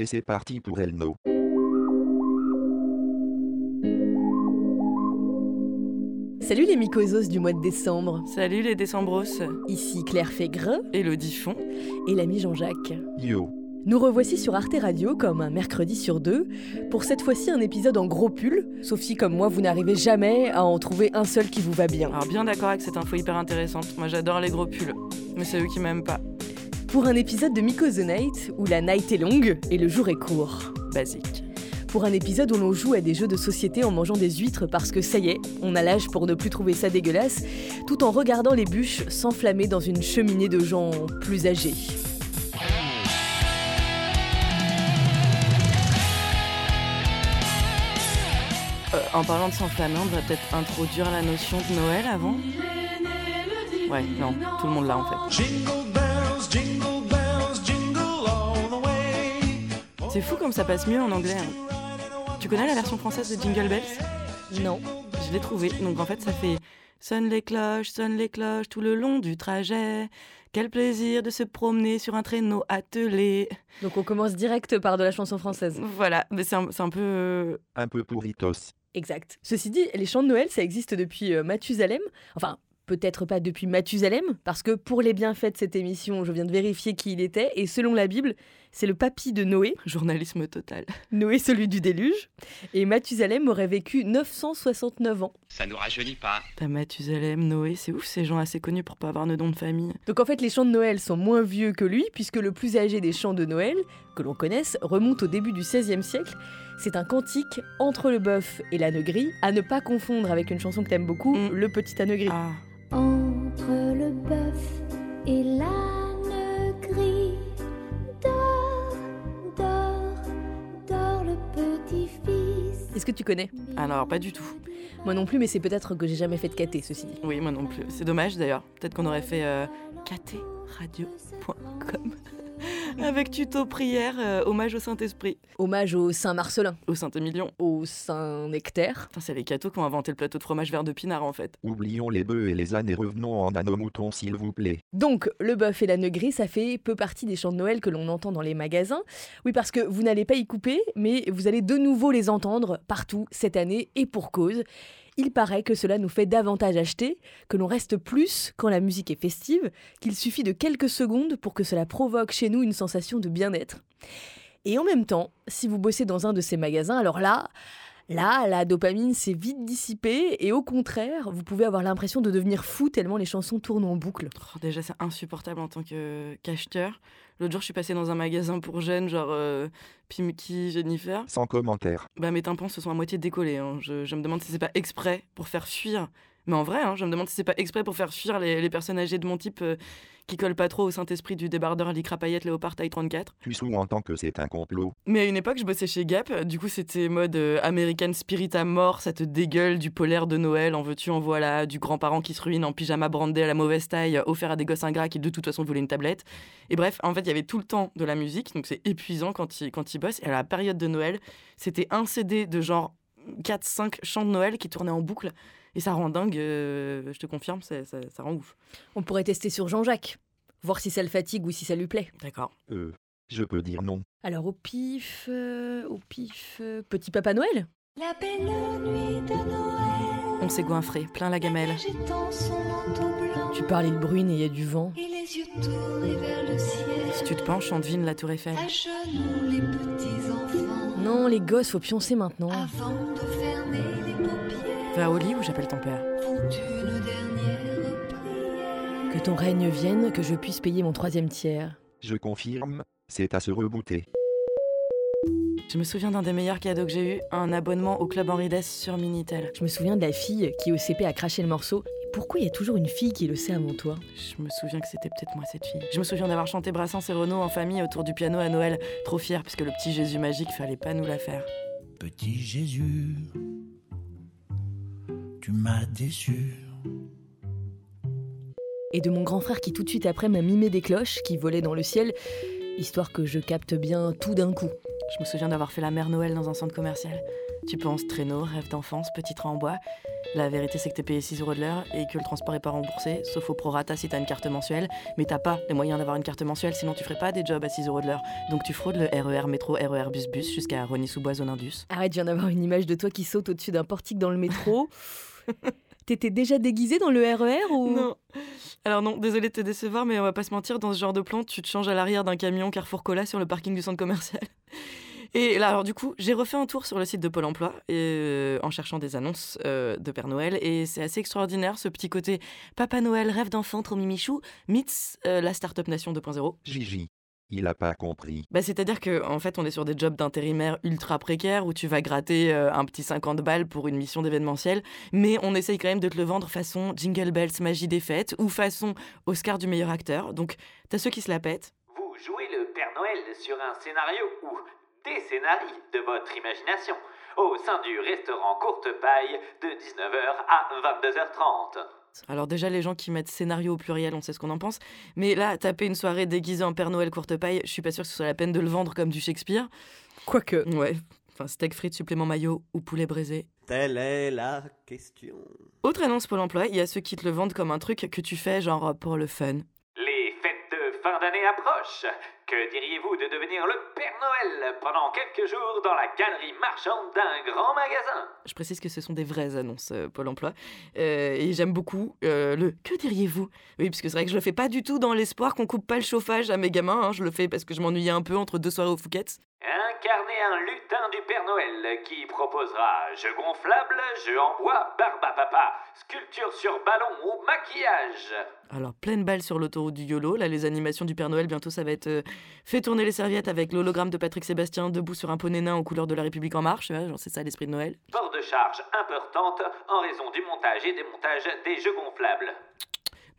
Et c'est parti pour Elno. Salut les mycosos du mois de décembre. Salut les décembros. Ici Claire Fégre Elodie Font. et l'ami Jean-Jacques. Yo. Nous revoici sur Arte Radio comme un mercredi sur deux pour cette fois-ci un épisode en gros pull, sauf si comme moi vous n'arrivez jamais à en trouver un seul qui vous va bien. Alors bien d'accord avec cette info hyper intéressante. Moi j'adore les gros pulls. Mais c'est eux qui m'aiment pas. Pour un épisode de Mycos the Night où la night est longue et le jour est court. Basique. Pour un épisode où l'on joue à des jeux de société en mangeant des huîtres parce que ça y est, on a l'âge pour ne plus trouver ça dégueulasse, tout en regardant les bûches s'enflammer dans une cheminée de gens plus âgés. Euh, en parlant de s'enflammer, on devrait peut-être introduire la notion de Noël avant? Ouais, non, tout le monde l'a en fait. Jingle bells, jingle bells, jingle all the way. C'est fou comme ça passe mieux en anglais. hein. Tu connais la version française de Jingle Bells? Non. Je l'ai trouvé. Donc en fait, ça fait Sonne les cloches, sonne les cloches tout le long du trajet. Quel plaisir de se promener sur un traîneau attelé. Donc on commence direct par de la chanson française. Voilà, mais c'est un, un peu. euh, Un peu pourritos. Exact. Ceci dit, les chants de Noël, ça existe depuis euh, Mathusalem. Enfin, peut-être pas depuis Mathusalem, parce que pour les bienfaits de cette émission, je viens de vérifier qui il était, et selon la Bible, c'est le papy de Noé, journalisme total. Noé celui du déluge, et Mathusalem aurait vécu 969 ans. Ça nous rajeunit pas. T'as Mathusalem, Noé, c'est ouf ces gens assez connus pour pas avoir de nom de famille. Donc en fait, les chants de Noël sont moins vieux que lui, puisque le plus âgé des chants de Noël, que l'on connaisse, remonte au début du XVIe siècle. C'est un cantique entre le bœuf et l'âne gris, à ne pas confondre avec une chanson que t'aimes beaucoup, Mm. Le Petit âne gris. Ah, Entre le bœuf et l'âne gris, dors, dors, dors le petit-fils. Est-ce que tu connais alors pas du tout. Moi non plus, mais c'est peut-être que j'ai jamais fait de caté, ceci dit. Oui, moi non plus. C'est dommage d'ailleurs. Peut-être qu'on aurait fait euh, ktradio.com avec tuto prière, euh, hommage au Saint-Esprit, Hommage au Saint-Marcelin, au Saint-Émilion. au Saint-Nectaire. C'est les cathos qui ont inventé le plateau de fromage vert de pinard en fait. Oublions les bœufs et les ânes et revenons en âne au mouton s'il vous plaît. Donc, le bœuf et l'âne gris, ça fait peu partie des chants de Noël que l'on entend dans les magasins. Oui, parce que vous n'allez pas y couper, mais vous allez de nouveau les entendre partout cette année, et pour cause. Il paraît que cela nous fait davantage acheter, que l'on reste plus quand la musique est festive, qu'il suffit de quelques secondes pour que cela provoque chez nous une sensation de bien-être. Et en même temps, si vous bossez dans un de ces magasins, alors là, là, la dopamine s'est vite dissipée, et au contraire, vous pouvez avoir l'impression de devenir fou tellement les chansons tournent en boucle. Oh, déjà, c'est insupportable en tant que qu'acheteur. L'autre jour, je suis passée dans un magasin pour jeunes, genre euh, Pimki, Jennifer. Sans commentaire. Bah, mes tympans se sont à moitié décollés. hein. Je, je me demande si c'est pas exprès pour faire fuir. Mais en vrai, hein, je me demande si c'est pas exprès pour faire fuir les, les personnes âgées de mon type euh, qui collent pas trop au Saint-Esprit du débardeur Lycra paillette Léopard taille 34. Tu sous-entends que c'est un complot. Mais à une époque, je bossais chez Gap. Du coup, c'était mode euh, American Spirit à mort. Ça te dégueule du polaire de Noël. En veux-tu, en voilà. Du grand-parent qui se ruine en pyjama brandé à la mauvaise taille, euh, offert à des gosses ingrats qui de toute façon voulaient une tablette. Et bref, en fait, il y avait tout le temps de la musique. Donc c'est épuisant quand ils quand ils bossent. Et à la période de Noël, c'était un CD de genre 4-5 chants de Noël qui tournaient en boucle. Et ça rend dingue, euh, je te confirme, ça, ça, ça rend ouf. On pourrait tester sur Jean-Jacques, voir si ça le fatigue ou si ça lui plaît. D'accord. Euh, je peux dire non. Alors au pif, euh, au pif, euh, petit Papa Noël La belle nuit de Noël. On s'est goinfré, plein la gamelle. Agitant son manteau blanc. Tu parles, il bruine et il y a du vent. Et les yeux tournés vers le ciel. Si tu te penches, on devine la tour Eiffel. À genoux les petits enfants. Non, les gosses, faut pioncer maintenant. Avant de au lit ou j'appelle ton père. Que ton règne vienne, que je puisse payer mon troisième tiers. Je confirme, c'est à se rebooter. Je me souviens d'un des meilleurs cadeaux que j'ai eu, un abonnement au club Henri Dess sur Minitel. Je me souviens de la fille qui au CP a craché le morceau. Et pourquoi il y a toujours une fille qui le sait avant toi? Je me souviens que c'était peut-être moi cette fille. Je me souviens d'avoir chanté Brassens et Renaud en famille autour du piano à Noël, trop fier puisque le petit Jésus magique fallait pas nous la faire. Petit Jésus, tu m'as déçu. Et de mon grand frère qui tout de suite après m'a mimé des cloches qui volaient dans le ciel, histoire que je capte bien tout d'un coup. Je me souviens d'avoir fait la mère Noël dans un centre commercial. Tu penses traîneau, rêve d'enfance, petit train en bois. La vérité, c'est que t'es payé 6 euros de l'heure et que le transport est pas remboursé, sauf au prorata si t'as une carte mensuelle. Mais t'as pas les moyens d'avoir une carte mensuelle, sinon tu ferais pas des jobs à 6 euros de l'heure. Donc tu fraudes le RER métro, RER bus bus jusqu'à Rony-sous-Bois, zone Indus. Arrête, je viens d'avoir une image de toi qui saute au-dessus d'un portique dans le métro. T'étais déjà déguisé dans le RER ou? Non. Alors non, désolé de te décevoir, mais on va pas se mentir, dans ce genre de plan, tu te changes à l'arrière d'un camion Carrefour Cola sur le parking du centre commercial. Et là, alors du coup, j'ai refait un tour sur le site de Pôle Emploi et, euh, en cherchant des annonces euh, de Père Noël. Et c'est assez extraordinaire ce petit côté Papa Noël, rêve d'enfant, trop mimichou, meets euh, la Startup Nation 2.0. Gigi. Il a pas compris. Bah, C'est-à-dire qu'en en fait, on est sur des jobs d'intérimaire ultra précaires où tu vas gratter euh, un petit 50 balles pour une mission d'événementiel, mais on essaye quand même de te le vendre façon Jingle Bells, magie des fêtes ou façon Oscar du meilleur acteur. Donc, t'as ceux qui se la pètent. Vous jouez le Père Noël sur un scénario ou des scénarios de votre imagination au sein du restaurant Courte Paille de 19h à 22h30. Alors déjà, les gens qui mettent scénario au pluriel, on sait ce qu'on en pense. Mais là, taper une soirée déguisée en Père Noël courte paille, je suis pas sûre que ce soit la peine de le vendre comme du Shakespeare. Quoique. Ouais. Enfin, steak frites, supplément maillot ou poulet braisé. Telle est la question. Autre annonce Pôle emploi, il y a ceux qui te le vendent comme un truc que tu fais genre pour le fun. Les fêtes de fin d'année approchent. Que diriez-vous de devenir le Père Noël pendant quelques jours dans la galerie marchande d'un grand magasin? Je précise que ce sont des vraies annonces euh, Pôle emploi. Euh, et j'aime beaucoup euh, le que diriez-vous? Oui, parce que c'est vrai que je le fais pas du tout dans l'espoir qu'on coupe pas le chauffage à mes gamins. hein. Je le fais parce que je m'ennuyais un peu entre deux soirées au Fouquet's. Incarnez un lutin du Père Noël qui proposera jeux gonflables, jeux en bois, barbe à papa, sculpture sur ballon ou maquillage. Alors, pleine balle sur l'autoroute du YOLO. Là, les animations du Père Noël, bientôt, ça va être euh, fait tourner les serviettes avec l'hologramme de Patrick Sébastien debout sur un poney nain aux couleurs de la République En Marche. Ouais, genre, c'est ça l'esprit de Noël. Port de charge importante en raison du montage et démontage des jeux gonflables.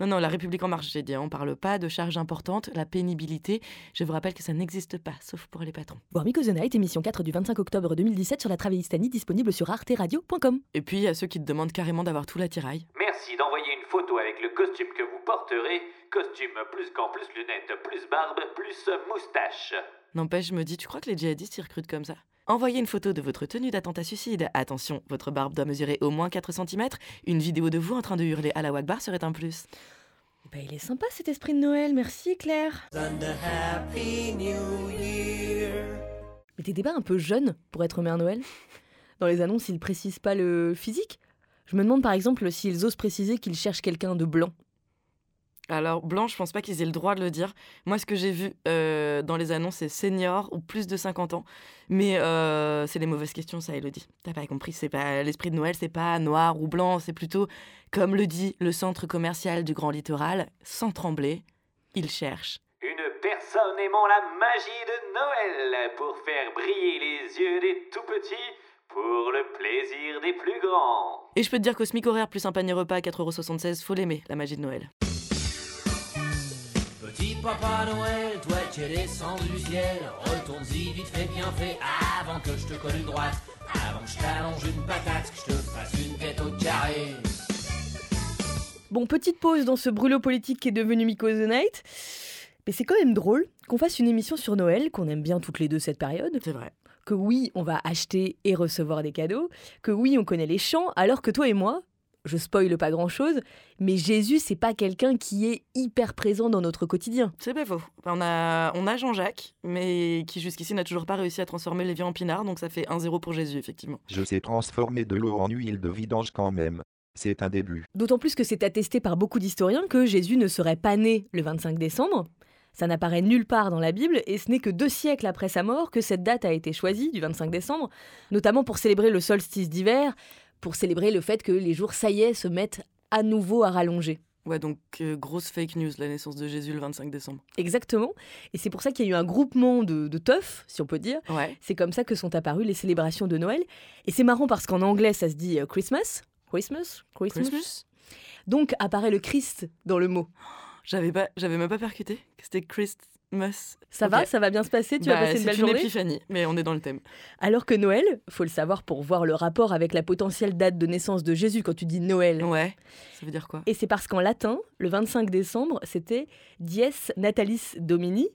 Non, non, la République En Marche, j'ai dit. hein, On parle pas de charges importantes, la pénibilité. Je vous rappelle que ça n'existe pas, sauf pour les patrons. Voir Miko The Night, émission 4 du 25 octobre 2017 sur la Travelistanie, disponible sur arteradio.com. Et puis, il y a ceux qui te demandent carrément d'avoir tout l'attirail. Merci d'envoyer une photo avec le costume que vous porterez. Costume plus gants, plus lunettes, plus barbe, plus moustache. N'empêche, je me dis, tu crois que les djihadistes y recrutent comme ça? Envoyez une photo de votre tenue d'attentat suicide. Attention, votre barbe doit mesurer au moins 4 cm. Une vidéo de vous en train de hurler à la Wagbar serait un plus. Bah, il est sympa cet esprit de Noël, merci Claire. Mais t'étais pas un peu jeune pour être Mère Noël? Dans les annonces, ils précisent pas le physique Je me demande par exemple s'ils osent préciser qu'ils cherchent quelqu'un de blanc. Alors, blanc, je pense pas qu'ils aient le droit de le dire. Moi, ce que j'ai vu euh, dans les annonces, c'est senior ou plus de 50 ans. Mais euh, c'est les mauvaises questions, ça, Elodie. T'as pas compris, c'est pas l'esprit de Noël, c'est pas noir ou blanc, c'est plutôt, comme le dit le centre commercial du Grand Littoral, sans trembler, il cherche. Une personne aimant la magie de Noël pour faire briller les yeux des tout petits pour le plaisir des plus grands. Et je peux te dire qu'au SMIC horaire plus un panier repas à 4,76€, faut l'aimer, la magie de Noël. Papa Noël, toi qui es descendu du ciel, retourne-y vite fait bien fait avant que je te colle une droite, avant que je t'allonge une patate, que je te fasse une tête au carré. Bon, petite pause dans ce brûlot politique qui est devenu Miko The Night. Mais c'est quand même drôle qu'on fasse une émission sur Noël, qu'on aime bien toutes les deux cette période. C'est vrai. Que oui, on va acheter et recevoir des cadeaux. Que oui, on connaît les chants, alors que toi et moi, je spoile pas grand chose, mais Jésus, c'est pas quelqu'un qui est hyper présent dans notre quotidien. C'est pas faux. On a, on a Jean-Jacques, mais qui jusqu'ici n'a toujours pas réussi à transformer les vies en pinard, donc ça fait 1-0 pour Jésus, effectivement. Je sais transformer de l'eau en huile de vidange quand même. C'est un début. D'autant plus que c'est attesté par beaucoup d'historiens que Jésus ne serait pas né le 25 décembre. Ça n'apparaît nulle part dans la Bible et ce n'est que deux siècles après sa mort que cette date a été choisie, du 25 décembre, notamment pour célébrer le solstice d'hiver, pour célébrer le fait que les jours, ça y est, se mettent à nouveau à rallonger. Ouais, donc euh, grosse fake news, la naissance de Jésus le 25 décembre. Exactement. Et c'est pour ça qu'il y a eu un groupement de, de teufs, si on peut dire. Ouais. C'est comme ça que sont apparues les célébrations de Noël. Et c'est marrant parce qu'en anglais, ça se dit euh, Christmas. Christmas? Christmas? Christmas? Donc apparaît le Christ dans le mot. J'avais pas, j'avais même pas percuté que c'était Ça va Ça va bien se passer Tu vas Bah, passer une c'est belle une journée épiphanie, mais on est dans le thème. Alors que Noël, faut le savoir pour voir le rapport avec la potentielle date de naissance de Jésus quand tu dis Noël. Ouais. Ça veut dire quoi? Et c'est parce qu'en latin, le 25 décembre, c'était Dies Natalis Domini,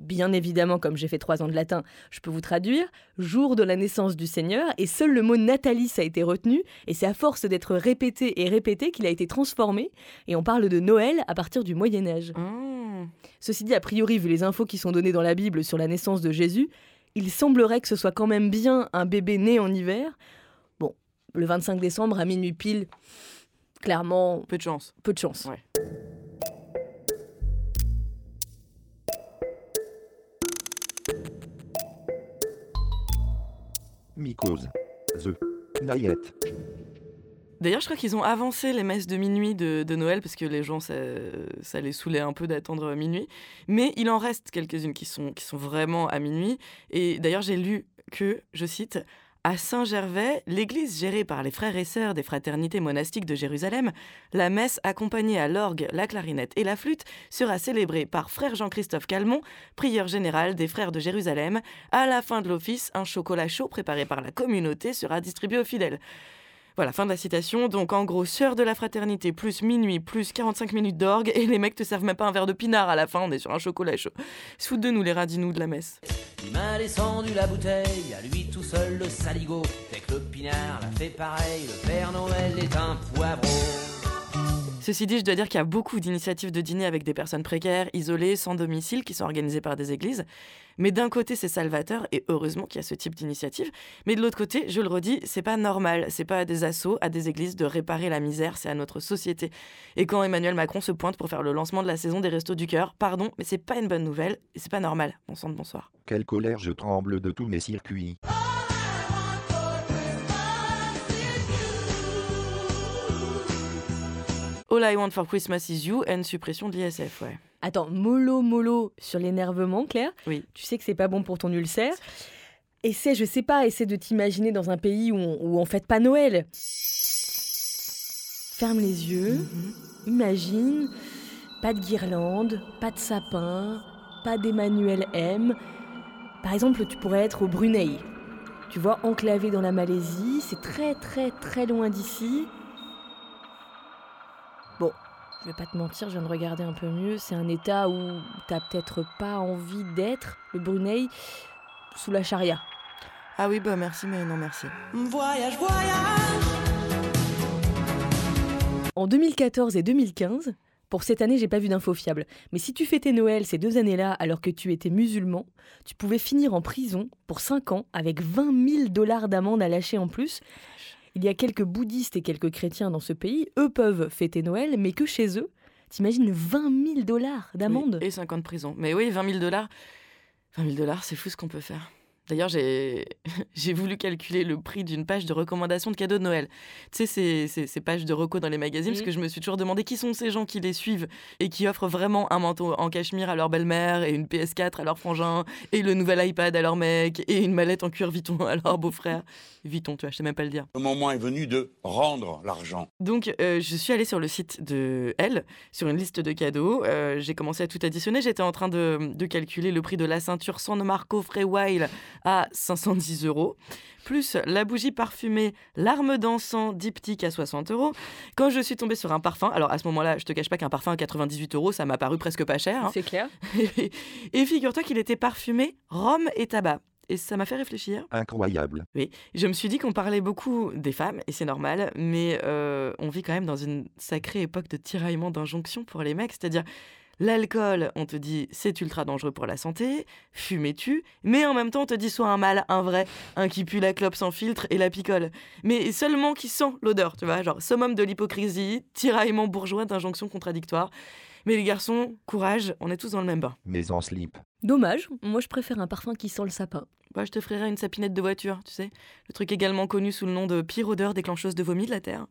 Bien évidemment, comme j'ai fait trois ans de latin, je peux vous traduire, jour de la naissance du Seigneur, et seul le mot natalis a été retenu, et c'est à force d'être répété et répété qu'il a été transformé, et on parle de Noël à partir du Moyen Âge. Mmh. Ceci dit, a priori, vu les infos qui sont données dans la Bible sur la naissance de Jésus, il semblerait que ce soit quand même bien un bébé né en hiver. Bon, le 25 décembre à minuit pile, clairement, Peu de chance. peu de chance. Ouais. D'ailleurs, je crois qu'ils ont avancé les messes de minuit de, de Noël parce que les gens, ça, ça les saoulait un peu d'attendre minuit. Mais il en reste quelques-unes qui sont, qui sont vraiment à minuit. Et d'ailleurs, j'ai lu que, je cite, à Saint-Gervais, l'église gérée par les frères et sœurs des fraternités monastiques de Jérusalem, la messe accompagnée à l'orgue, la clarinette et la flûte sera célébrée par frère Jean-Christophe Calmont, prieur général des frères de Jérusalem. À la fin de l'office, un chocolat chaud préparé par la communauté sera distribué aux fidèles. Voilà, fin de la citation. Donc en gros, sœur de la fraternité, plus minuit, plus 45 minutes d'orgue, et les mecs te servent même pas un verre de pinard à la fin, on est sur un chocolat chaud. Sous de nous les radinous de la messe. Il m'a descendu la bouteille, à lui tout seul le saligo. Fait que le pinard l'a fait pareil, le Père Noël est un poivreau. Ceci dit, je dois dire qu'il y a beaucoup d'initiatives de dîner avec des personnes précaires, isolées, sans domicile, qui sont organisées par des églises. Mais d'un côté, c'est salvateur, et heureusement qu'il y a ce type d'initiative. Mais de l'autre côté, je le redis, c'est pas normal. C'est pas à des assos, à des églises de réparer la misère, c'est à notre société. Et quand Emmanuel Macron se pointe pour faire le lancement de la saison des Restos du Cœur, pardon, mais c'est pas une bonne nouvelle, et c'est pas normal. Bon bonsoir. Quelle colère je tremble de tous mes circuits. All I want for Christmas is you, and suppression de l'ISF, ouais. Attends, mollo mollo sur l'énervement, Claire. Oui. Tu sais que c'est pas bon pour ton ulcère. Essaie, je sais pas, essaie de t'imaginer dans un pays où on, où on fête pas Noël. Ferme les yeux, imagine, pas de guirlande, pas de sapin, pas d'Emmanuel M. Par exemple, tu pourrais être au Brunei. Tu vois, enclavé dans la Malaisie, c'est très très très loin d'ici. Je vais pas te mentir, je viens de regarder un peu mieux. C'est un état où t'as peut-être pas envie d'être, le Brunei, sous la charia. Ah oui, bah merci, mais non merci. Voyage, voyage. En 2014 et 2015, pour cette année, j'ai pas vu d'infos fiables. Mais si tu fêtais Noël ces deux années-là alors que tu étais musulman, tu pouvais finir en prison pour 5 ans avec 20 000 dollars d'amende à lâcher en plus. Il y a quelques bouddhistes et quelques chrétiens dans ce pays, eux peuvent fêter Noël, mais que chez eux. T'imagines 20 000 dollars d'amende Oui, et 5 ans de prison. Mais oui, 20 000 dollars. 20 000 dollars, c'est fou ce qu'on peut faire. D'ailleurs, j'ai j'ai voulu calculer le prix d'une page de recommandation de cadeaux de Noël. Tu sais, ces, ces, ces pages de reco dans les magazines, parce Mhm. que je me suis toujours demandé qui sont ces gens qui les suivent et qui offrent vraiment un manteau en cachemire à leur belle-mère et une PS4 à leur frangin et le nouvel iPad à leur mec et une mallette en cuir Vuitton à leur beau-frère. Vuitton, tu vois, je sais même pas le dire. Le moment est venu de rendre l'argent. Donc, euh, je suis allée sur le site de Elle, sur une liste de cadeaux. Euh, j'ai commencé à tout additionner. J'étais en train de, de calculer le prix de la ceinture San Marco Frey Wild à 510 euros, plus la bougie parfumée L'arme dansant diptyque à 60 euros. Quand je suis tombée sur un parfum, alors à ce moment-là, je te cache pas qu'un parfum à 98 euros, ça m'a paru presque pas cher. hein. C'est clair. Et, et figure-toi qu'il était parfumé rhum et tabac. Et ça m'a fait réfléchir. Incroyable. Oui, je me suis dit qu'on parlait beaucoup des femmes, et c'est normal, mais euh, on vit quand même dans une sacrée époque de tiraillement d'injonctions pour les mecs, c'est-à-dire l'alcool, on te dit c'est ultra dangereux pour la santé, fumer tu, mais en même temps on te dit soit un mâle, un vrai, un qui pue la clope sans filtre et la picole, mais seulement qui sent l'odeur, tu vois, genre summum de l'hypocrisie, tiraillement bourgeois d'injonctions contradictoires. Mais les garçons, courage, on est tous dans le même bain. Mais en slip. Dommage, moi je préfère un parfum qui sent le sapin. Bah, je te ferai une sapinette de voiture, tu sais. Le truc également connu sous le nom de pire odeur déclencheuse de vomi de la Terre.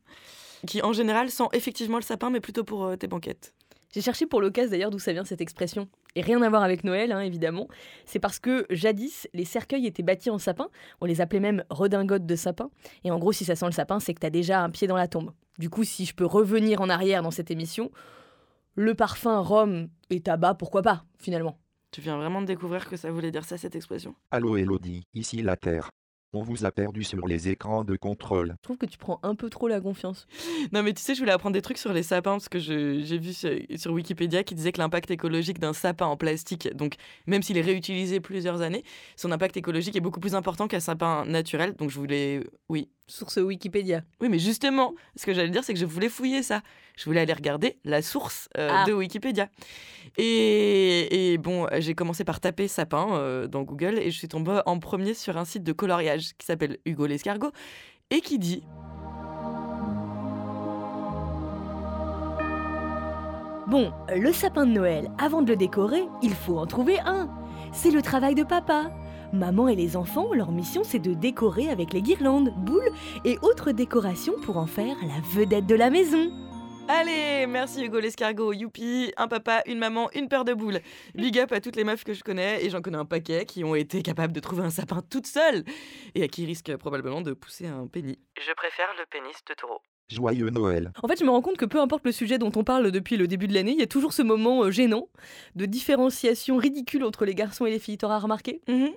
Qui en général sent effectivement le sapin, mais plutôt pour euh, tes banquettes. J'ai cherché pour l'occasion d'ailleurs d'où ça vient cette expression. Et rien à voir avec Noël, hein, évidemment. C'est parce que jadis, les cercueils étaient bâtis en sapin. On les appelait même redingotes de sapin. Et en gros, si ça sent le sapin, c'est que t'as déjà un pied dans la tombe. Du coup, si je peux revenir en arrière dans cette émission, le parfum rhum et tabac, pourquoi pas, finalement Tu viens vraiment de découvrir que ça voulait dire ça, cette expression? Allô Elodie, ici la Terre. On vous a perdu sur les écrans de contrôle. Je trouve que tu prends un peu trop la confiance. Non, mais tu sais, je voulais apprendre des trucs sur les sapins parce que j'ai vu sur, sur Wikipédia qui disait que l'impact écologique d'un sapin en plastique, donc même s'il est réutilisé plusieurs années, son impact écologique est beaucoup plus important qu'un sapin naturel. Donc je voulais. Oui. Source Wikipédia. Oui, mais justement, ce que j'allais dire, c'est que je voulais fouiller ça. Je voulais aller regarder la source euh, Ah. de Wikipédia. Et, et bon, j'ai commencé par taper sapin euh, dans Google et je suis tombée en premier sur un site de coloriage qui s'appelle Hugo l'escargot et qui dit Bon, le sapin de Noël, avant de le décorer, il faut en trouver un. C'est le travail de papa. Maman et les enfants, leur mission c'est de décorer avec les guirlandes, boules et autres décorations pour en faire la vedette de la maison. Allez, merci Hugo l'escargot, youpi, un papa, une maman, une paire de boules. Big up à toutes les meufs que je connais, et j'en connais un paquet qui ont été capables de trouver un sapin toute seule, et à qui risquent probablement de pousser un pénis. Je préfère le pénis de taureau. Joyeux Noël. En fait, je me rends compte que peu importe le sujet dont on parle depuis le début de l'année, il y a toujours ce moment euh, gênant de différenciation ridicule entre les garçons et les filles. T'auras remarqué? Mhm.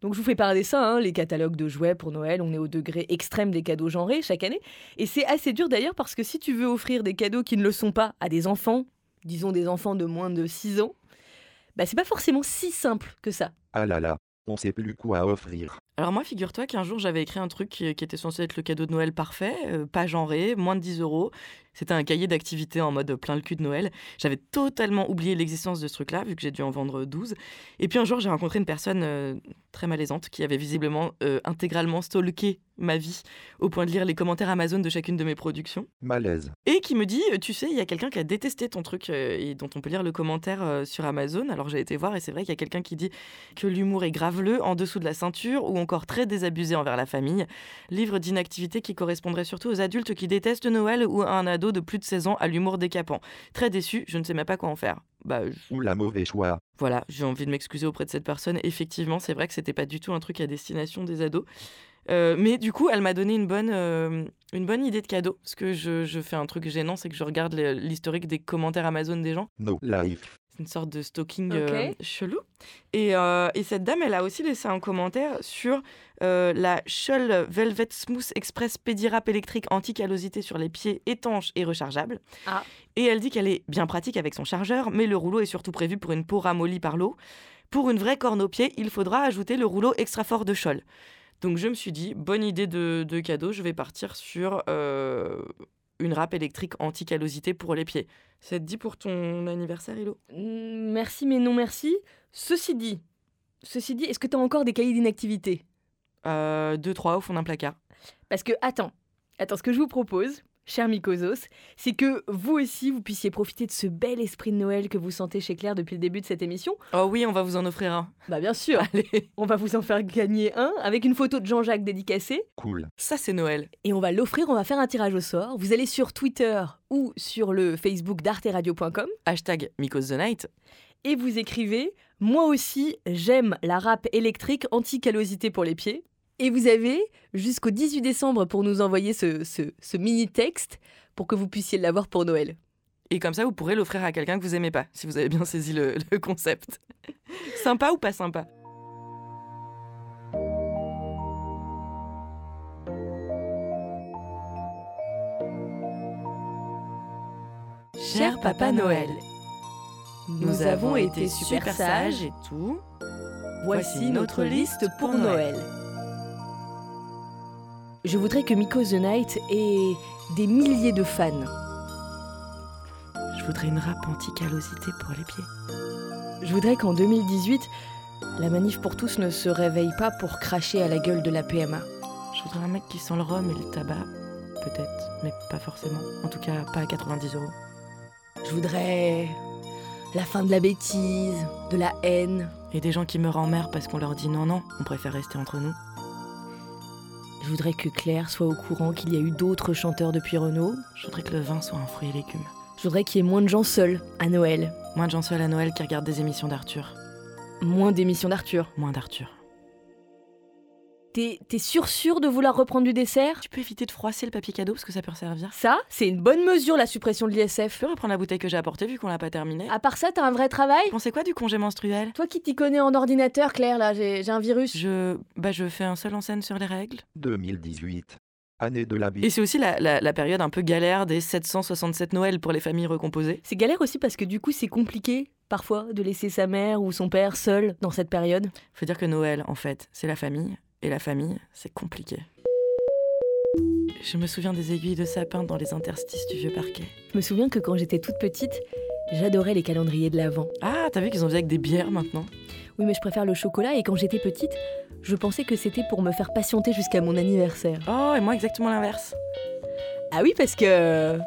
Donc je vous fais parler ça, hein, les catalogues de jouets pour Noël, on est au degré extrême des cadeaux genrés chaque année. Et c'est assez dur d'ailleurs parce que si tu veux offrir des cadeaux qui ne le sont pas à des enfants, disons des enfants de moins de 6 ans, bah c'est pas forcément si simple que ça. Ah là là, on sait plus quoi offrir. Alors moi, figure-toi qu'un jour, j'avais écrit un truc qui, qui était censé être le cadeau de Noël parfait, euh, pas genré, moins de 10 euros. C'était un cahier d'activités en mode plein le cul de Noël. J'avais totalement oublié l'existence de ce truc-là, vu que j'ai dû en vendre 12. Et puis un jour, j'ai rencontré une personne euh, très malaisante qui avait visiblement euh, intégralement stalké ma vie au point de lire les commentaires Amazon de chacune de mes productions. Malaise. Et qui me dit, tu sais, il y a quelqu'un qui a détesté ton truc euh, et dont on peut lire le commentaire sur Amazon. Alors j'ai été voir et c'est vrai qu'il y a quelqu'un qui dit que l'humour est graveleux en dessous de la ceinture ou encore très désabusé envers la famille. Livre d'inactivité qui correspondrait surtout aux adultes qui détestent Noël ou à un ado de plus de 16 ans à l'humour décapant. Très déçu, je ne sais même pas quoi en faire. Bah, je- la mauvais choix. voilà, j'ai envie de m'excuser auprès de cette personne. Effectivement, c'est vrai que c'était pas du tout un truc à destination des ados. Euh, mais du coup, elle m'a donné une bonne, euh, une bonne idée de cadeau. Parce que je, je fais un truc gênant, c'est que je regarde l'historique des commentaires Amazon des gens. No life. Une sorte de stalking euh, chelou. Et, euh, et cette dame, elle a aussi laissé un commentaire sur euh, la Shull Velvet Smooth Express Pédirap électrique anti-callosité sur les pieds étanches et rechargeable. Ah. Et elle dit qu'elle est bien pratique avec son chargeur, mais le rouleau est surtout prévu pour une peau ramollie par l'eau. Pour une vraie corne au pied, il faudra ajouter le rouleau extra fort de Scholl. Donc je me suis dit, bonne idée de, de cadeau, je vais partir sur euh, une râpe électrique anti-callosité pour les pieds. Ça te dit pour ton anniversaire, Hilo? Mm, Merci mais non merci. Ceci dit, ceci dit, est-ce que tu as encore des cahiers d'inactivité? Euh, Deux, trois au fond d'un placard. Parce que, attends, attends, ce que je vous propose, cher Mykosos, c'est que vous aussi, vous puissiez profiter de ce bel esprit de Noël que vous sentez chez Claire depuis le début de cette émission. Oh oui, on va vous en offrir un. Bah bien sûr, Allez, on va vous en faire gagner un avec une photo de Jean-Jacques dédicacée Cool. ça c'est Noël. et on va l'offrir, on va faire un tirage au sort. Vous allez sur Twitter ou sur le Facebook d'arteradio.com Hashtag the Night. et vous écrivez « Moi aussi, j'aime la râpe électrique anti-callosité pour les pieds ». Et vous avez jusqu'au 18 décembre pour nous envoyer ce, ce- ce mini-texte pour que vous puissiez l'avoir pour Noël. Et comme ça, vous pourrez l'offrir à quelqu'un que vous aimez pas, si vous avez bien saisi le, le concept. sympa ou pas sympa? Cher Papa Noël, nous avons été super sages. et tout. Voici notre liste pour Noël. Je voudrais que Miko the Night ait des milliers de fans. Je voudrais une râpe anti-callosité pour les pieds. Je voudrais qu'en 2018, la manif pour tous ne se réveille pas pour cracher à la gueule de la PMA. Je voudrais un mec qui sent le rhum et le tabac. Peut-être, mais pas forcément. En tout cas, pas à 90 euros. Je voudrais la fin de la bêtise, de la haine. Et des gens qui meurent en mer parce qu'on leur dit non, non, on préfère rester entre nous. Je voudrais que Claire soit au courant qu'il y a eu d'autres chanteurs depuis Renault. Je voudrais que le vin soit un fruit et légumes. Je voudrais qu'il y ait moins de gens seuls à Noël. Moins de gens seuls à Noël qui regardent des émissions d'Arthur. Moins d'émissions d'Arthur. Moins d'Arthur. T'es sûr sûr de vouloir reprendre du dessert? Tu peux éviter de froisser le papier cadeau parce que ça peut servir. Ça, c'est une bonne mesure, la suppression de Je l'ISF. peux reprendre la bouteille que j'ai apportée vu qu'on l'a pas terminée. À part ça, t'as un vrai travail? Pensez quoi du congé menstruel? Toi qui t'y connais en ordinateur, Claire, là, j'ai un virus. Je, bah, je fais un seul en scène sur les règles. 2018. Année de la Et vie. c'est aussi la, la- la période un peu galère des 767 Noël pour les familles recomposées. C'est galère aussi parce que du coup, c'est compliqué, parfois, de laisser sa mère ou son père seul dans cette période. Faut dire que Noël, en fait, c'est la famille. Et la famille, c'est compliqué. Je me souviens des aiguilles de sapin dans les interstices du vieux parquet. Je me souviens que quand j'étais toute petite, j'adorais les calendriers de l'Avent. Ah, t'as vu qu'ils ont vu avec des bières maintenant? Oui, mais je préfère le chocolat et quand j'étais petite, je pensais que c'était pour me faire patienter jusqu'à mon anniversaire. Oh, et moi exactement l'inverse. Ah oui, parce que.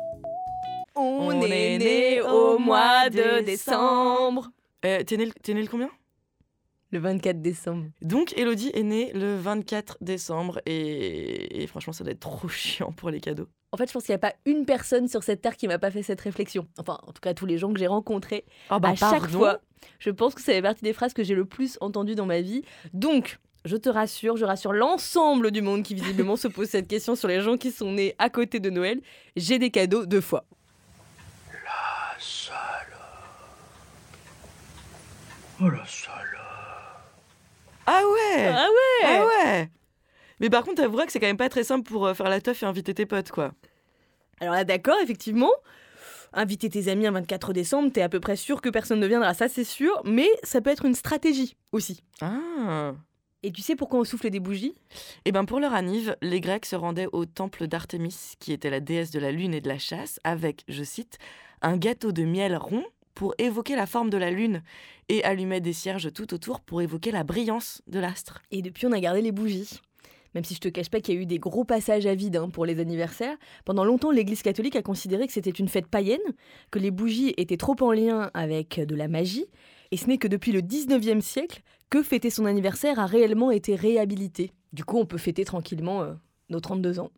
On, est né au mois de décembre. Euh, T'es né, né le combien? Le 24 décembre. Donc, Elodie est née le 24 décembre et... et franchement, ça doit être trop chiant pour les cadeaux. En fait, je pense qu'il n'y a pas une personne sur cette terre qui m'a pas fait cette réflexion. Enfin, en tout cas, tous les gens que j'ai rencontrés. Oh à chaque fois, je pense que ça fait partie des phrases que j'ai le plus entendues dans ma vie. Donc, je te rassure, je rassure l'ensemble du monde qui visiblement se pose cette question sur les gens qui sont nés à côté de Noël. J'ai des cadeaux deux fois. Ah ouais Ah ouais Ah ouais Mais par contre, t'avoueras que c'est quand même pas très simple pour euh, faire la teuf et inviter tes potes, quoi. Alors là, d'accord, effectivement. Inviter tes amis un 24 décembre, t'es à peu près sûr que personne ne viendra, ça c'est sûr. Mais ça peut être une stratégie aussi. Ah Et tu sais pourquoi on souffle des bougies? Et ben pour leur anniv, les Grecs se rendaient au temple d'Artémis, qui était la déesse de la lune et de la chasse, avec, je cite, un gâteau de miel rond pour évoquer la forme de la lune et allumaient des cierges tout autour pour évoquer la brillance de l'astre. Et depuis, on a gardé les bougies. Même si je te cache pas qu'il y a eu des gros passages à vide hein, pour les anniversaires, pendant longtemps l'Église catholique a considéré que c'était une fête païenne, que les bougies étaient trop en lien avec de la magie, et ce n'est que depuis le 19e siècle que fêter son anniversaire a réellement été réhabilité. Du coup, on peut fêter tranquillement euh, nos 32 ans.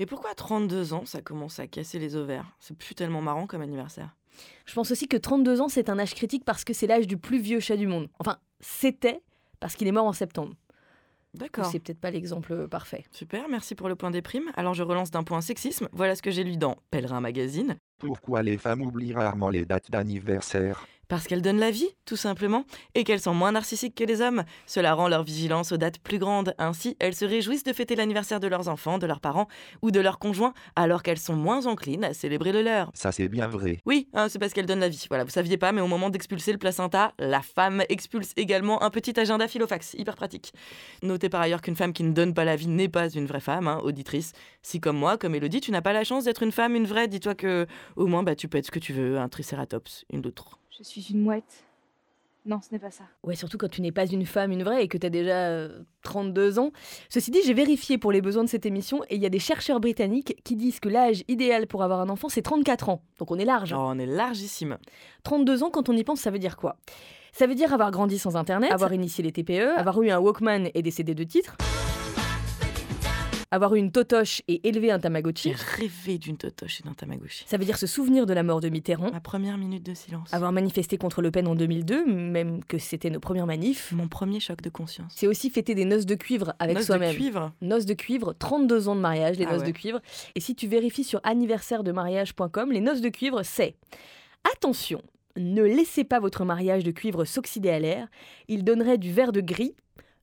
Et pourquoi à 32 ans, ça commence à casser les ovaires? C'est plus tellement marrant comme anniversaire. Je pense aussi que 32 ans, c'est un âge critique parce que c'est l'âge du plus vieux chat du monde. Enfin, c'était parce qu'il est mort en septembre. D'accord. C'est peut-être pas l'exemple parfait. Super, merci pour le point des primes. Alors je relance d'un point sexisme. Voilà ce que j'ai lu dans Pèlerin Magazine. Pourquoi les femmes oublient rarement les dates d'anniversaire? Parce qu'elles donnent la vie, tout simplement, et qu'elles sont moins narcissiques que les hommes. Cela rend leur vigilance aux dates plus grandes. Ainsi, elles se réjouissent de fêter l'anniversaire de leurs enfants, de leurs parents ou de leurs conjoints, alors qu'elles sont moins enclines à célébrer le leur. Ça c'est bien vrai. Oui, hein, c'est parce qu'elles donnent la vie. Voilà, vous saviez pas, mais au moment d'expulser le placenta, la femme expulse également un petit agenda filofax, hyper pratique. Notez par ailleurs qu'une femme qui ne donne pas la vie n'est pas une vraie femme, hein, auditrice. Si comme moi, comme Elodie, tu n'as pas la chance d'être une femme, une vraie, dis-toi que au moins bah, tu peux être ce que tu veux, un tricératops, une autre. Je suis une mouette. Non, ce n'est pas ça. Ouais, surtout quand tu n'es pas une femme, une vraie, et que tu as déjà euh, 32 ans. Ceci dit, j'ai vérifié pour les besoins de cette émission, et il y a des chercheurs britanniques qui disent que l'âge idéal pour avoir un enfant, c'est 34 ans. Donc on est large. Oh, on est largissime. 32 ans, quand on y pense, ça veut dire quoi? Ça veut dire avoir grandi sans Internet, avoir initié les TPE, avoir eu un Walkman et des CD de titres, avoir eu une totoche et élevé un J'ai Tamagotchi. rêvé d'une totoche et d'un tamagotchi. Ça veut dire se souvenir de la mort de Mitterrand, Ma première minute de silence. avoir manifesté contre Le Pen en 2002, même que c'était nos premières manifs. Mon premier choc de conscience. C'est aussi fêter des noces de cuivre avec Noce de soi-même. cuivre. Noces de cuivre, 32 ans de mariage, les Ah noces ouais. de cuivre. Et si tu vérifies sur anniversaire-de-mariage.com, les noces de cuivre, c'est attention, ne laissez pas votre mariage de cuivre s'oxyder à l'air, il donnerait du verre de gris.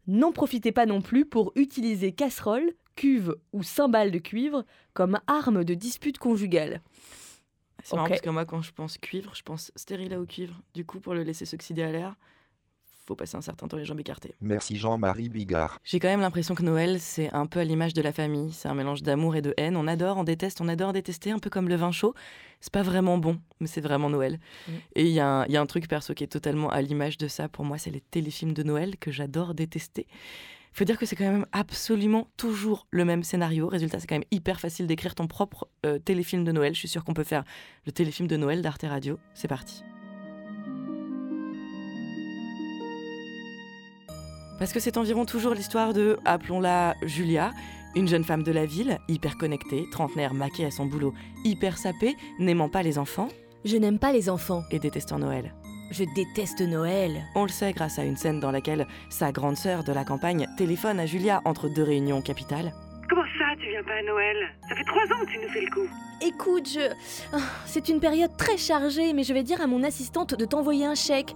N'en profitez pas non plus pour utiliser casserole, cuve ou cymbale de cuivre comme arme de dispute conjugale. C'est marrant Ok. parce que moi, quand je pense cuivre, je pense stérilet au cuivre. Du coup, pour le laisser s'oxyder à l'air, faut passer un certain temps les jambes écartées. Merci Jean-Marie Bigard. J'ai quand même l'impression que Noël, c'est un peu à l'image de la famille. C'est un mélange d'amour et de haine. On adore, on déteste, on adore détester, un peu comme le vin chaud. C'est pas vraiment bon, mais c'est vraiment Noël. Mm. Et il y, a un- il y a un truc perso qui est totalement à l'image de ça. Pour moi, c'est les téléfilms de Noël que j'adore détester. Faut dire que c'est quand même absolument toujours le même scénario. Résultat, c'est quand même hyper facile d'écrire ton propre euh, téléfilm de Noël. Je suis sûre qu'on peut faire le téléfilm de Noël d'Arte Radio. C'est parti. Parce que c'est environ toujours l'histoire de, appelons-la Julia, une jeune femme de la ville, hyper connectée, trentenaire maquée à son boulot, hyper sapée, n'aimant pas les enfants Je n'aime pas les enfants. et détestant Noël. Je déteste Noël. On le sait grâce à une scène dans laquelle sa grande sœur de la campagne téléphone à Julia entre deux réunions capitales. Comment ça, tu viens pas à Noël? Ça fait trois ans que tu nous fais le coup. Écoute, je. C'est une période très chargée, mais je vais dire à mon assistante de t'envoyer un chèque.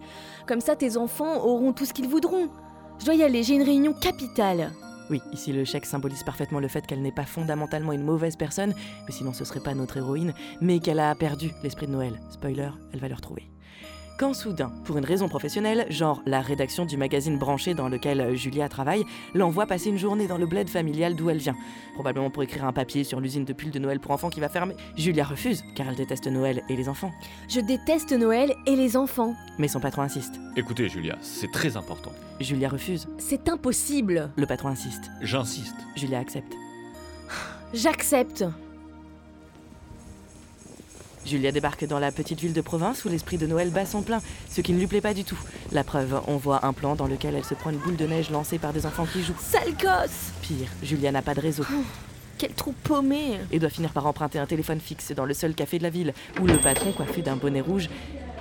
Comme ça, tes enfants auront tout ce qu'ils voudront. Je dois y aller, j'ai une réunion capitale. Oui, ici le chèque symbolise parfaitement le fait qu'elle n'est pas fondamentalement une mauvaise personne, mais sinon ce serait pas notre héroïne, mais qu'elle a perdu l'esprit de Noël. Spoiler, elle va le retrouver. Quand soudain, pour une raison professionnelle, genre la rédaction du magazine branché dans lequel Julia travaille, l'envoie passer une journée dans le bled familial d'où elle vient, probablement pour écrire un papier sur l'usine de pulls de Noël pour enfants qui va fermer. Julia refuse, car elle déteste Noël et les enfants. Je déteste Noël et les enfants. Mais son patron insiste. Écoutez, Julia, c'est très important. Julia refuse. C'est impossible. Le patron insiste. J'insiste. Julia accepte. J'accepte. Julia débarque dans la petite ville de province où l'esprit de Noël bat son plein, ce qui ne lui plaît pas du tout. La preuve, on voit un plan dans lequel elle se prend une boule de neige lancée par des enfants qui jouent. Sale gosse Pire, Julia n'a pas de réseau Quel trou paumé et doit finir par emprunter un téléphone fixe dans le seul café de la ville, où le patron, coiffé d'un bonnet rouge,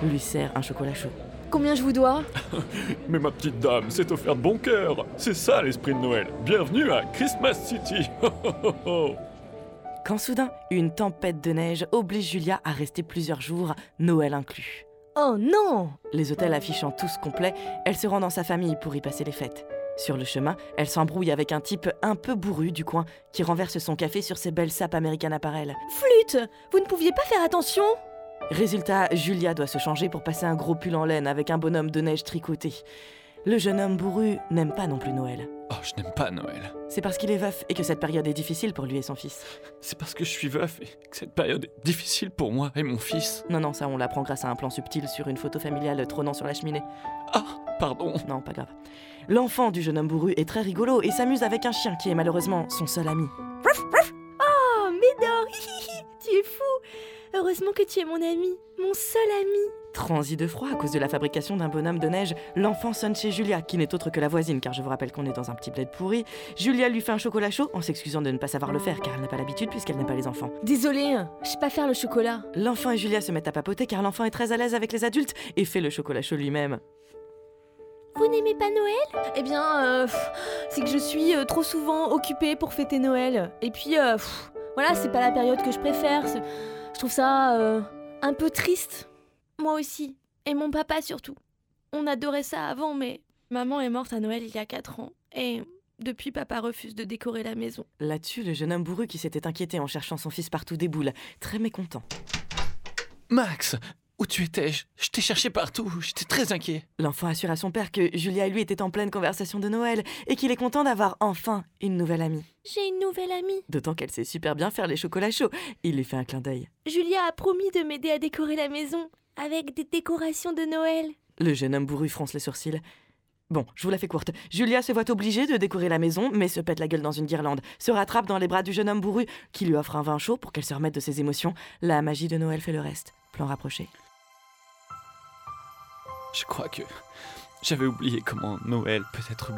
lui sert un chocolat chaud. Combien je vous dois? Mais ma petite dame, c'est offert de bon cœur. C'est ça l'esprit de Noël. Bienvenue à Christmas City. Quand soudain, une tempête de neige oblige Julia à rester plusieurs jours, Noël inclus. Oh non Les hôtels affichant tous complets, elle se rend dans sa famille pour y passer les fêtes. Sur le chemin, elle s'embrouille avec un type un peu bourru du coin qui renverse son café sur ses belles sapes américaines appareils. Flûte Vous ne pouviez pas faire attention Résultat, Julia doit se changer pour passer un gros pull en laine avec un bonhomme de neige tricoté. Le jeune homme bourru n'aime pas non plus Noël. Oh, je n'aime pas Noël. C'est parce qu'il est veuf et que cette période est difficile pour lui et son fils. C'est parce que je suis veuf et que cette période est difficile pour moi et mon fils. Non, non, ça on l'apprend grâce à un plan subtil sur une photo familiale trônant sur la cheminée. Ah, pardon. Non, pas grave. L'enfant du jeune homme bourru est très rigolo et s'amuse avec un chien qui est malheureusement son seul ami. Oh, Médor hihihi, Tu es fou Heureusement que tu es mon ami, mon seul ami. Transi de froid à cause de la fabrication d'un bonhomme de neige, l'enfant sonne chez Julia, qui n'est autre que la voisine, car je vous rappelle qu'on est dans un petit bled pourri. Julia lui fait un chocolat chaud en s'excusant de ne pas savoir le faire, car elle n'a pas l'habitude puisqu'elle n'aime pas les enfants. Désolée, je sais pas faire le chocolat. L'enfant et Julia se mettent à papoter car l'enfant est très à l'aise avec les adultes et fait le chocolat chaud lui-même. Vous n'aimez pas Noël? Eh bien, euh, c'est que je suis euh, trop souvent occupée pour fêter Noël. Et puis, euh, pff, voilà, c'est pas la période que je préfère. Je trouve ça euh, un peu triste. Moi aussi. Et mon papa surtout. On adorait ça avant, mais maman est morte à Noël il y a 4 ans. Et depuis, papa refuse de décorer la maison. Là-dessus, le jeune homme bourru qui s'était inquiété en cherchant son fils partout déboule, très mécontent. Max, où tu étais? Je je t'ai cherché partout. J'étais très inquiet. L'enfant assure à son père que Julia et lui étaient en pleine conversation de Noël et qu'il est content d'avoir enfin une nouvelle amie. J'ai une nouvelle amie. D'autant qu'elle sait super bien faire les chocolats chauds. Il lui fait un clin d'œil. Julia a promis de m'aider à décorer la maison avec des décorations de Noël. Le jeune homme bourru fronce les sourcils. Bon, je vous la fais courte. Julia se voit obligée de décorer la maison, mais se pète la gueule dans une guirlande, se rattrape dans les bras du jeune homme bourru, qui lui offre un vin chaud pour qu'elle se remette de ses émotions. La magie de Noël fait le reste. Plan rapproché. Je crois que j'avais oublié comment Noël peut être beau.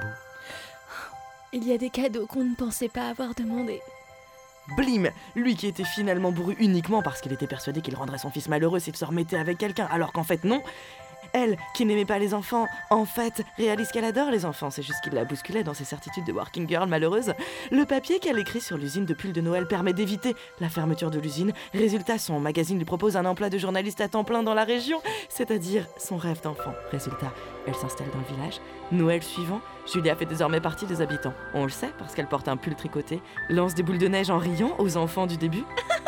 Il y a des cadeaux qu'on ne pensait pas avoir demandés. Blim Lui qui était finalement bourru uniquement parce qu'il était persuadé qu'il rendrait son fils malheureux s'il se remettait avec quelqu'un, alors qu'en fait non. Elle, qui n'aimait pas les enfants, en fait, réalise qu'elle adore les enfants, c'est juste qu'il la bousculait dans ses certitudes de working girl malheureuse. Le papier qu'elle écrit sur l'usine de pulls de Noël permet d'éviter la fermeture de l'usine. Résultat, son magazine lui propose un emploi de journaliste à temps plein dans la région, c'est-à-dire son rêve d'enfant. Résultat, elle s'installe dans le village. Noël suivant, Julia fait désormais partie des habitants. On le sait parce qu'elle porte un pull tricoté, lance des boules de neige en riant aux enfants du début.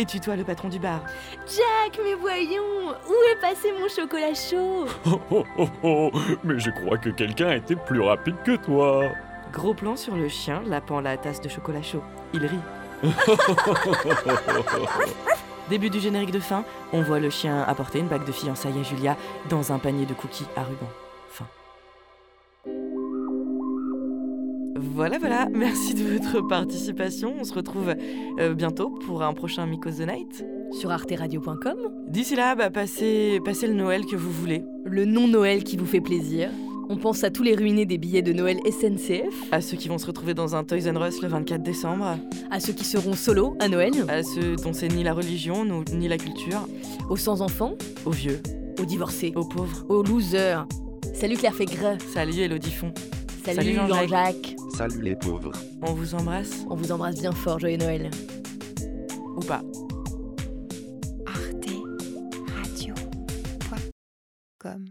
Et tutoie le patron du bar. Jack, mais voyons, où est passé mon chocolat chaud? Oh, oh, oh, oh, mais je crois que quelqu'un a été plus rapide que toi. Gros plan sur le chien lapant la tasse de chocolat chaud. Il rit. Début du générique de fin, on voit le chien apporter une bague de fiançailles à Julia dans un panier de cookies à ruban. Voilà, voilà, merci de votre participation. On se retrouve euh, bientôt pour un prochain Mikos the Night. Sur arteradio.com, D'ici là, bah, passez, passez le Noël que vous voulez. le non-Noël qui vous fait plaisir. On pense à tous les ruinés des billets de Noël SNCF, À ceux qui vont se retrouver dans un Toys R Us le 24 décembre. à ceux qui seront solo à Noël, À ceux dont c'est ni la religion, ni la culture. aux sans-enfants, Aux vieux. aux divorcés, Aux pauvres. aux losers. Salut Claire Fégreux. Salut Elodie Font. Salut, Salut Jean-Jacques. Jean-Jacques. Salut les pauvres. On vous embrasse On vous embrasse bien fort, joyeux Noël. ou pas Arte Radio. point com.